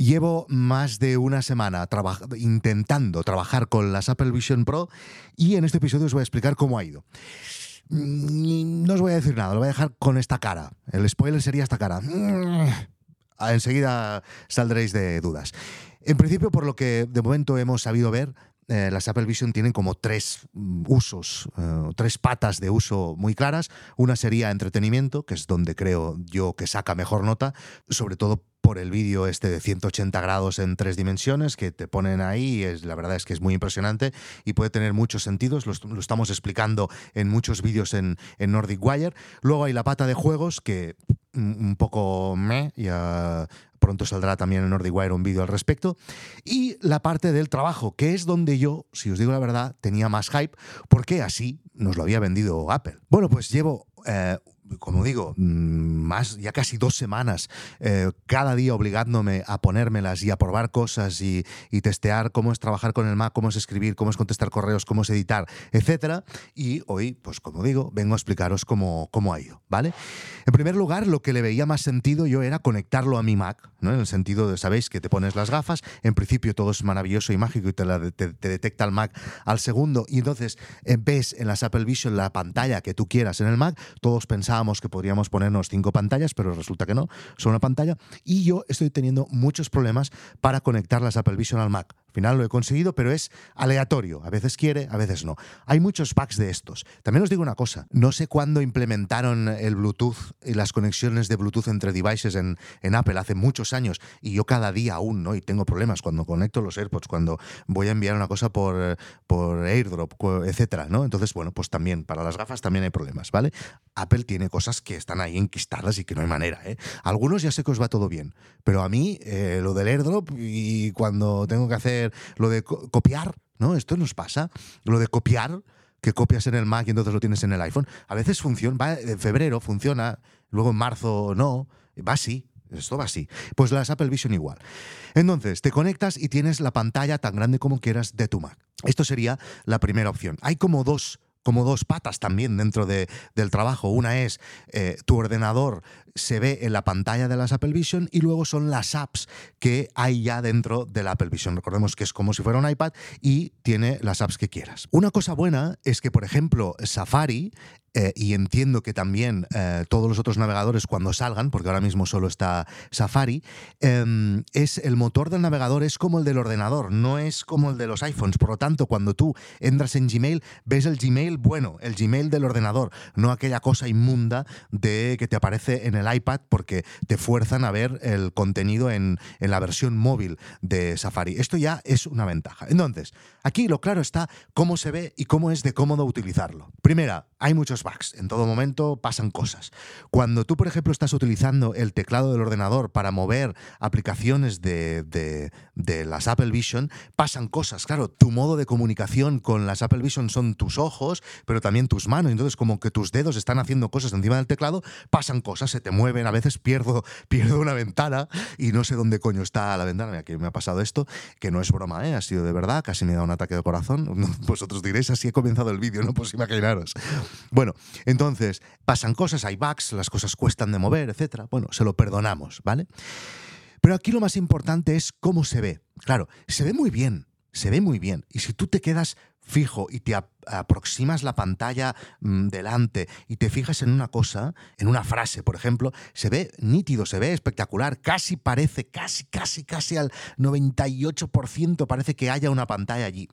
Llevo más de una semana intentando trabajar con las Apple Vision Pro y en este episodio os voy a explicar cómo ha ido. Mm, no os voy a decir nada, lo voy a dejar con esta cara. El spoiler sería esta cara. Mm, enseguida saldréis de dudas. En principio, por lo que de momento hemos sabido ver, eh, las Apple Vision tienen como tres mm, usos, eh, tres patas de uso muy claras. Una sería entretenimiento, que es donde creo yo que saca mejor nota, sobre todo por el vídeo este de 180 grados en tres dimensiones que te ponen ahí. Es, la verdad es que es muy impresionante y puede tener muchos sentidos. Lo, estamos explicando en muchos vídeos en, en, Nordic Wire. Luego hay la pata de juegos que un poco me, ya pronto saldrá también en Nordic Wire un vídeo al respecto. Y la parte del trabajo, que es donde yo, si os digo la verdad, tenía más hype, porque así nos lo había vendido Apple. Bueno, pues llevo eh, como digo, mm, más, ya casi dos semanas, eh, cada día obligándome a ponérmelas y a probar cosas y, testear cómo es trabajar con el Mac, cómo es escribir, cómo es contestar correos, cómo es editar, etcétera. Y hoy, pues como digo, vengo a explicaros cómo, cómo ha ido, ¿vale? En primer lugar, lo que le veía más sentido yo era conectarlo a mi Mac, ¿no? En el sentido de, sabéis, que te pones las gafas, en principio todo es maravilloso y mágico y te, detecta el Mac al segundo y entonces eh, ves en las Apple Vision la pantalla que tú quieras en el Mac, todos que podríamos ponernos cinco pantallas, pero resulta que no, son una pantalla. Y yo estoy teniendo muchos problemas para conectar las Apple Vision al Mac. Al final lo he conseguido, pero es aleatorio. A veces quiere, a veces no. Hay muchos packs de estos. También os digo una cosa. No sé cuándo implementaron el Bluetooth y las conexiones de Bluetooth entre devices en, en Apple. Hace muchos años. Y yo cada día aún, ¿no? Y tengo problemas cuando conecto los AirPods, cuando voy a enviar una cosa por, por AirDrop, etcétera, ¿no? Entonces, bueno, pues también para las gafas también hay problemas, ¿vale? Apple tiene cosas que están ahí enquistadas y que no hay manera, ¿eh? Algunos ya sé que os va todo bien, pero a mí eh, lo del AirDrop y cuando tengo que hacer lo de copiar, ¿no? Esto nos pasa. Lo de copiar, que copias en el Mac y entonces lo tienes en el iPhone. A veces funciona, va, en febrero funciona, luego en marzo no, va así. Esto va así. Pues las Apple Vision igual. Entonces, te conectas y tienes la pantalla tan grande como quieras de tu Mac. Esto sería la primera opción. Hay como dos como dos patas también dentro de, del trabajo. Una es eh, tu ordenador se ve en la pantalla de las Apple Vision y luego son las apps que hay ya dentro del Apple Vision. Recordemos que es como si fuera un iPad y tiene las apps que quieras. Una cosa buena es que, por ejemplo, Safari eh, y entiendo que también eh, todos los otros navegadores cuando salgan, porque ahora mismo solo está Safari, em, es el motor del navegador es como el del ordenador, no es como el de los iPhones. Por lo tanto, cuando tú entras en Gmail, ves el Gmail bueno, el Gmail del ordenador, no aquella cosa inmunda de que te aparece en el iPad porque te fuerzan a ver el contenido en, en la versión móvil de Safari. Esto ya es una ventaja. Entonces, aquí lo claro está cómo se ve y cómo es de cómodo utilizarlo. Primera, hay muchos bugs. En todo momento pasan cosas. Cuando tú, por ejemplo, estás utilizando el teclado del ordenador para mover aplicaciones de, de, las Apple Vision, pasan cosas. Claro, tu modo de comunicación con las Apple Vision son tus ojos, pero también tus manos. Entonces, como que tus dedos están haciendo cosas encima del teclado, pasan cosas, se te mueven. A veces pierdo, pierdo una ventana y no sé dónde coño está la ventana. Mira, que me ha pasado esto, que no es broma, ¿eh? ha sido de verdad. Casi me da un ataque de corazón. Vosotros diréis, así he comenzado el vídeo, no pues imaginaros. Bueno, entonces pasan cosas, hay bugs, las cosas cuestan de mover, etcétera. Bueno, se lo perdonamos, ¿vale? Pero aquí lo más importante es cómo se ve. Claro, se ve muy bien, se ve muy bien. Y si tú te quedas fijo y te aproximas la pantalla mm, delante y te fijas en una cosa, en una frase, por ejemplo, se ve nítido, se ve espectacular, casi parece, casi, casi, casi al 98% parece que haya una pantalla allí.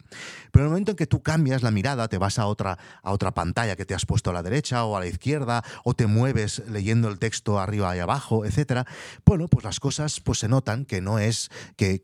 Pero en el momento en que tú cambias la mirada, te vas a otra, a otra pantalla que te has puesto a la derecha o a la izquierda, o te mueves leyendo el texto arriba y abajo, etcétera, bueno, pues las cosas pues se notan que no es, que,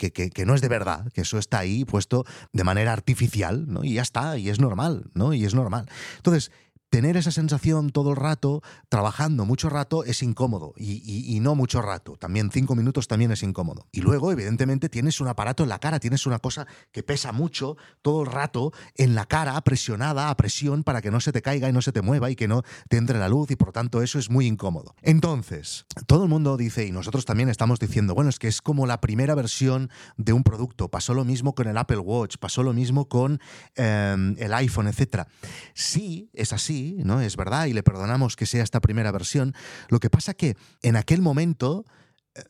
no es de verdad, que eso está ahí puesto de manera artificial, ¿no? Y ya está, y es normal. ¿No? Y es normal. Entonces, tener esa sensación todo el rato, trabajando mucho rato, es incómodo. Y, no mucho rato. También cinco minutos también es incómodo. Y luego, evidentemente, tienes un aparato en la cara, tienes una cosa que pesa mucho todo el rato en la cara, presionada a presión para que no se te caiga y no se te mueva y que no te entre la luz. Y por tanto, eso es muy incómodo. Entonces, todo el mundo dice, y nosotros también estamos diciendo, bueno, es que es como la primera versión de un producto. Pasó lo mismo con el Apple Watch, pasó lo mismo con em, el iPhone, etc. Sí, es así ¿no? Es verdad, y le perdonamos que sea esta primera versión. Lo que pasa que en aquel momento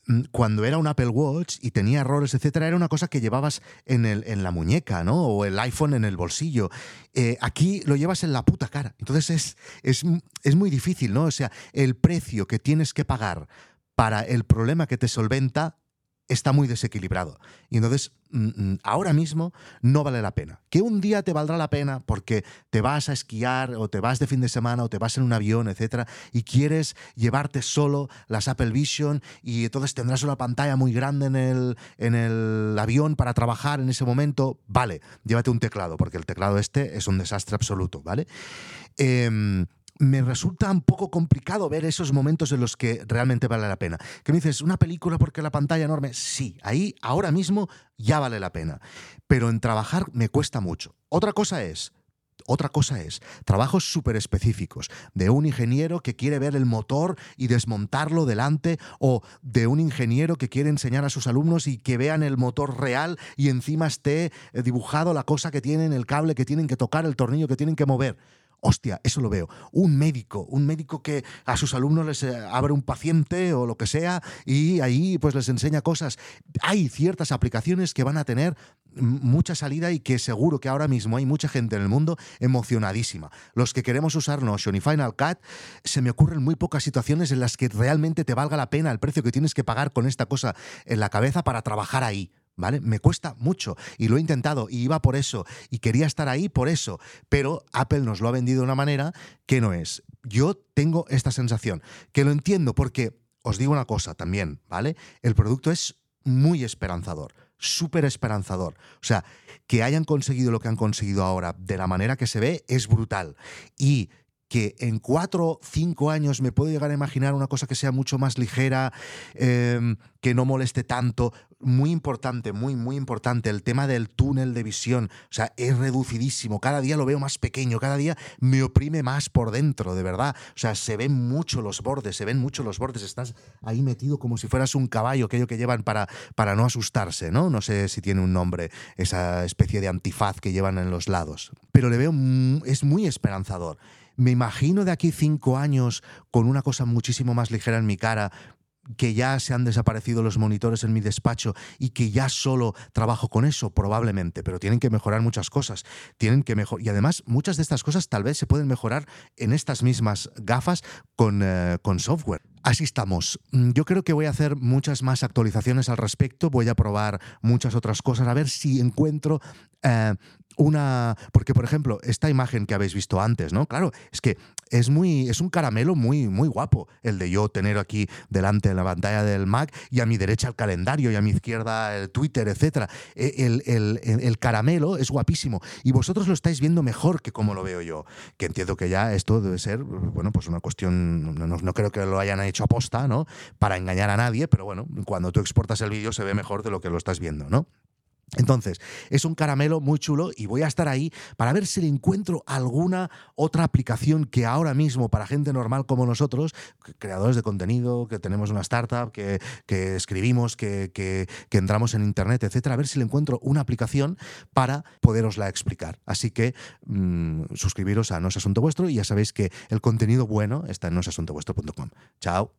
mm, cuando era un Apple Watch y tenía errores, etcétera, era una cosa que llevabas en, el, en la muñeca, ¿no? O el iPhone en el bolsillo. Eh, aquí lo llevas en la puta cara. Entonces es, es, es muy difícil, ¿no? O sea, el precio que tienes que pagar para el problema que te solventa está muy desequilibrado. Y entonces, mm, mm, ahora mismo no vale la pena. Que un día te valdrá la pena porque te vas a esquiar o te vas de fin de semana o te vas en un avión, etcétera, y quieres llevarte solo las Apple Vision y entonces tendrás una pantalla muy grande en el, en el avión para trabajar en ese momento. Vale, llévate un teclado porque el teclado este es un desastre absoluto, ¿vale? Eh, me resulta un poco complicado ver esos momentos en los que realmente vale la pena. Que me dices, una película porque la pantalla enorme, sí, ahí ahora mismo ya vale la pena. Pero en trabajar me cuesta mucho. Otra cosa es, otra cosa es trabajos súper específicos de un ingeniero que quiere ver el motor y desmontarlo delante o de un ingeniero que quiere enseñar a sus alumnos y que vean el motor real y encima esté eh, dibujado la cosa que tienen, el cable que tienen que tocar, el tornillo que tienen que mover. Hostia, eso lo veo. Un médico, un médico que a sus alumnos les eh, abre un paciente o lo que sea y ahí pues les enseña cosas. Hay ciertas aplicaciones que van a tener mucha salida y que seguro que ahora mismo hay mucha gente en el mundo emocionadísima. Los que queremos usar Notion y Final Cut, se me ocurren muy pocas situaciones en las que realmente te valga la pena el precio que tienes que pagar con esta cosa en la cabeza para trabajar ahí. ¿Vale? Me cuesta mucho y lo he intentado y iba por eso y quería estar ahí por eso, pero Apple nos lo ha vendido de una manera que no es. Yo tengo esta sensación, que lo entiendo porque os digo una cosa también, ¿vale? El producto es muy esperanzador, súper esperanzador. O sea, que hayan conseguido lo que han conseguido ahora de la manera que se ve es brutal. Y que en cuatro cinco años me puedo llegar a imaginar una cosa que sea mucho más ligera, em, que no moleste tanto. Muy importante, muy, muy importante, el tema del túnel de visión. O sea, es reducidísimo. Cada día lo veo más pequeño, cada día me oprime más por dentro, de verdad. O sea, se ven mucho los bordes, se ven mucho los bordes. Estás ahí metido como si fueras un caballo, aquello que llevan para, para no asustarse, ¿no? No sé si tiene un nombre, esa especie de antifaz que llevan en los lados. Pero le veo, es muy esperanzador. Me imagino de aquí cinco años con una cosa muchísimo más ligera en mi cara, que ya se han desaparecido los monitores en mi despacho y que ya solo trabajo con eso, probablemente, pero tienen que mejorar muchas cosas. Tienen que mejor y además muchas de estas cosas tal vez se pueden mejorar en estas mismas gafas con, eh, con software. Así estamos. Mm, yo creo que voy a hacer muchas más actualizaciones al respecto, voy a probar muchas otras cosas, a ver si encuentro eh, una. Porque, por ejemplo, esta imagen que habéis visto antes, ¿no? Claro, es que es muy. es un caramelo muy, muy guapo el de yo tener aquí delante la pantalla del Mac y a mi derecha el calendario y a mi izquierda el Twitter, etc. E, el, el, el, caramelo es guapísimo. Y vosotros lo estáis viendo mejor que como lo veo yo. Que entiendo que ya esto debe ser, bueno, pues una cuestión. No, no creo que lo hayan hecho aposta, ¿no? Para engañar a nadie, pero bueno, cuando tú exportas el vídeo se ve mejor de lo que lo estás viendo, ¿no? Entonces, es un caramelo muy chulo y voy a estar ahí para ver si le encuentro alguna otra aplicación que ahora mismo para gente normal como nosotros, creadores de contenido, que tenemos una startup, que, escribimos, que, entramos en Internet, etcétera, a ver si le encuentro una aplicación para poderosla explicar. Así que mm, suscribiros a No es Asunto Vuestro y ya sabéis que el contenido bueno está en nosasuntovuestro.com. Chao.